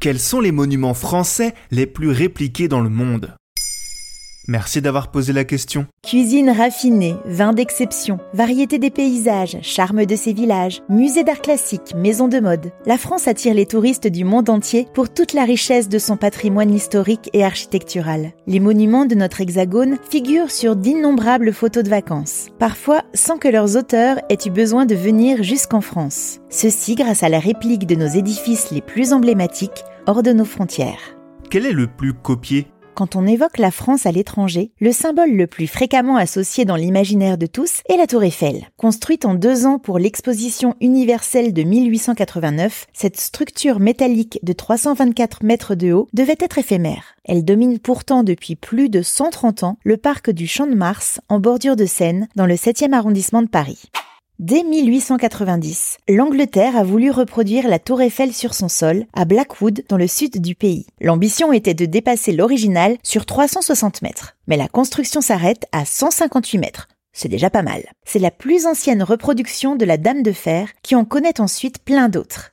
Quels sont les monuments français les plus répliqués dans le monde? Merci d'avoir posé la question. Cuisine raffinée, vin d'exception, variété des paysages, charme de ses villages, musée d'art classique, maison de mode. La France attire les touristes du monde entier pour toute la richesse de son patrimoine historique et architectural. Les monuments de notre hexagone figurent sur d'innombrables photos de vacances, parfois sans que leurs auteurs aient eu besoin de venir jusqu'en France. Ceci grâce à la réplique de nos édifices les plus emblématiques hors de nos frontières. Quel est le plus copié? Quand on évoque la France à l'étranger, le symbole le plus fréquemment associé dans l'imaginaire de tous est la Tour Eiffel. Construite en deux ans pour l'exposition universelle de 1889, cette structure métallique de 324 mètres de haut devait être éphémère. Elle domine pourtant depuis plus de 130 ans le parc du Champ de Mars en bordure de Seine dans le 7e arrondissement de Paris. Dès 1890, l'Angleterre a voulu reproduire la tour Eiffel sur son sol, à Blackwood, dans le sud du pays. L'ambition était de dépasser l'original sur 360 mètres, mais la construction s'arrête à 158 mètres. C'est déjà pas mal. C'est la plus ancienne reproduction de la Dame de Fer qui en connaît ensuite plein d'autres.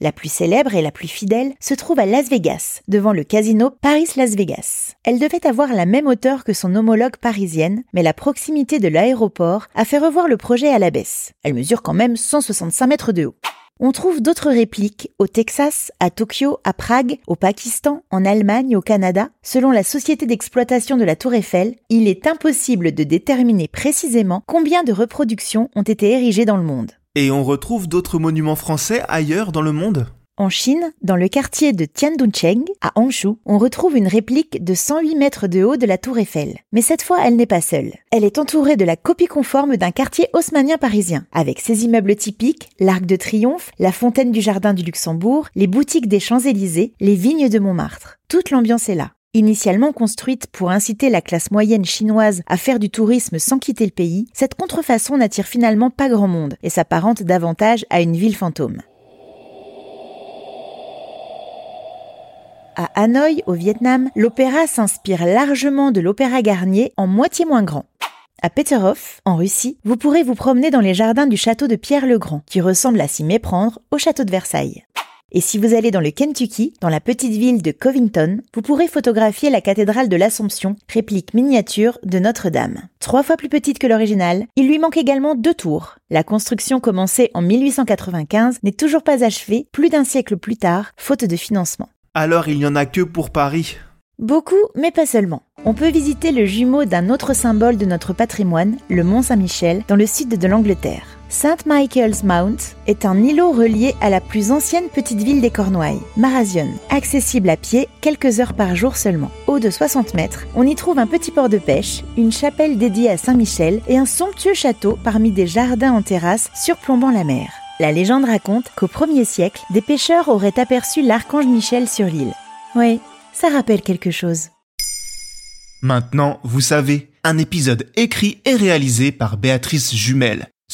La plus célèbre et la plus fidèle se trouve à Las Vegas, devant le casino Paris-Las Vegas. Elle devait avoir la même hauteur que son homologue parisienne, mais la proximité de l'aéroport a fait revoir le projet à la baisse. Elle mesure quand même 165 mètres de haut. On trouve d'autres répliques au Texas, à Tokyo, à Prague, au Pakistan, en Allemagne, au Canada. Selon la société d'exploitation de la Tour Eiffel, il est impossible de déterminer précisément combien de reproductions ont été érigées dans le monde. Et on retrouve d'autres monuments français ailleurs dans le monde en Chine, dans le quartier de Tianduncheng, à Hangzhou, on retrouve une réplique de 108 mètres de haut de la tour Eiffel. Mais cette fois, elle n'est pas seule. Elle est entourée de la copie conforme d'un quartier haussmanien parisien, avec ses immeubles typiques, l'Arc de Triomphe, la fontaine du Jardin du Luxembourg, les boutiques des Champs-Élysées, les vignes de Montmartre. Toute l'ambiance est là. Initialement construite pour inciter la classe moyenne chinoise à faire du tourisme sans quitter le pays, cette contrefaçon n'attire finalement pas grand monde et s'apparente davantage à une ville fantôme. À Hanoï, au Vietnam, l'opéra s'inspire largement de l'opéra Garnier en moitié moins grand. À Peterhof, en Russie, vous pourrez vous promener dans les jardins du château de Pierre le Grand, qui ressemble à s'y méprendre au château de Versailles. Et si vous allez dans le Kentucky, dans la petite ville de Covington, vous pourrez photographier la cathédrale de l'Assomption, réplique miniature de Notre-Dame. Trois fois plus petite que l'original, il lui manque également deux tours. La construction commencée en 1895 n'est toujours pas achevée plus d'un siècle plus tard, faute de financement. Alors il n'y en a que pour Paris Beaucoup, mais pas seulement. On peut visiter le jumeau d'un autre symbole de notre patrimoine, le Mont Saint-Michel, dans le sud de l'Angleterre. St. Michael's Mount est un îlot relié à la plus ancienne petite ville des Cornouailles, Marazion, accessible à pied quelques heures par jour seulement. Haut de 60 mètres, on y trouve un petit port de pêche, une chapelle dédiée à Saint-Michel et un somptueux château parmi des jardins en terrasse surplombant la mer. La légende raconte qu'au 1er siècle, des pêcheurs auraient aperçu l'archange Michel sur l'île. Oui, ça rappelle quelque chose. Maintenant, vous savez, un épisode écrit et réalisé par Béatrice Jumel.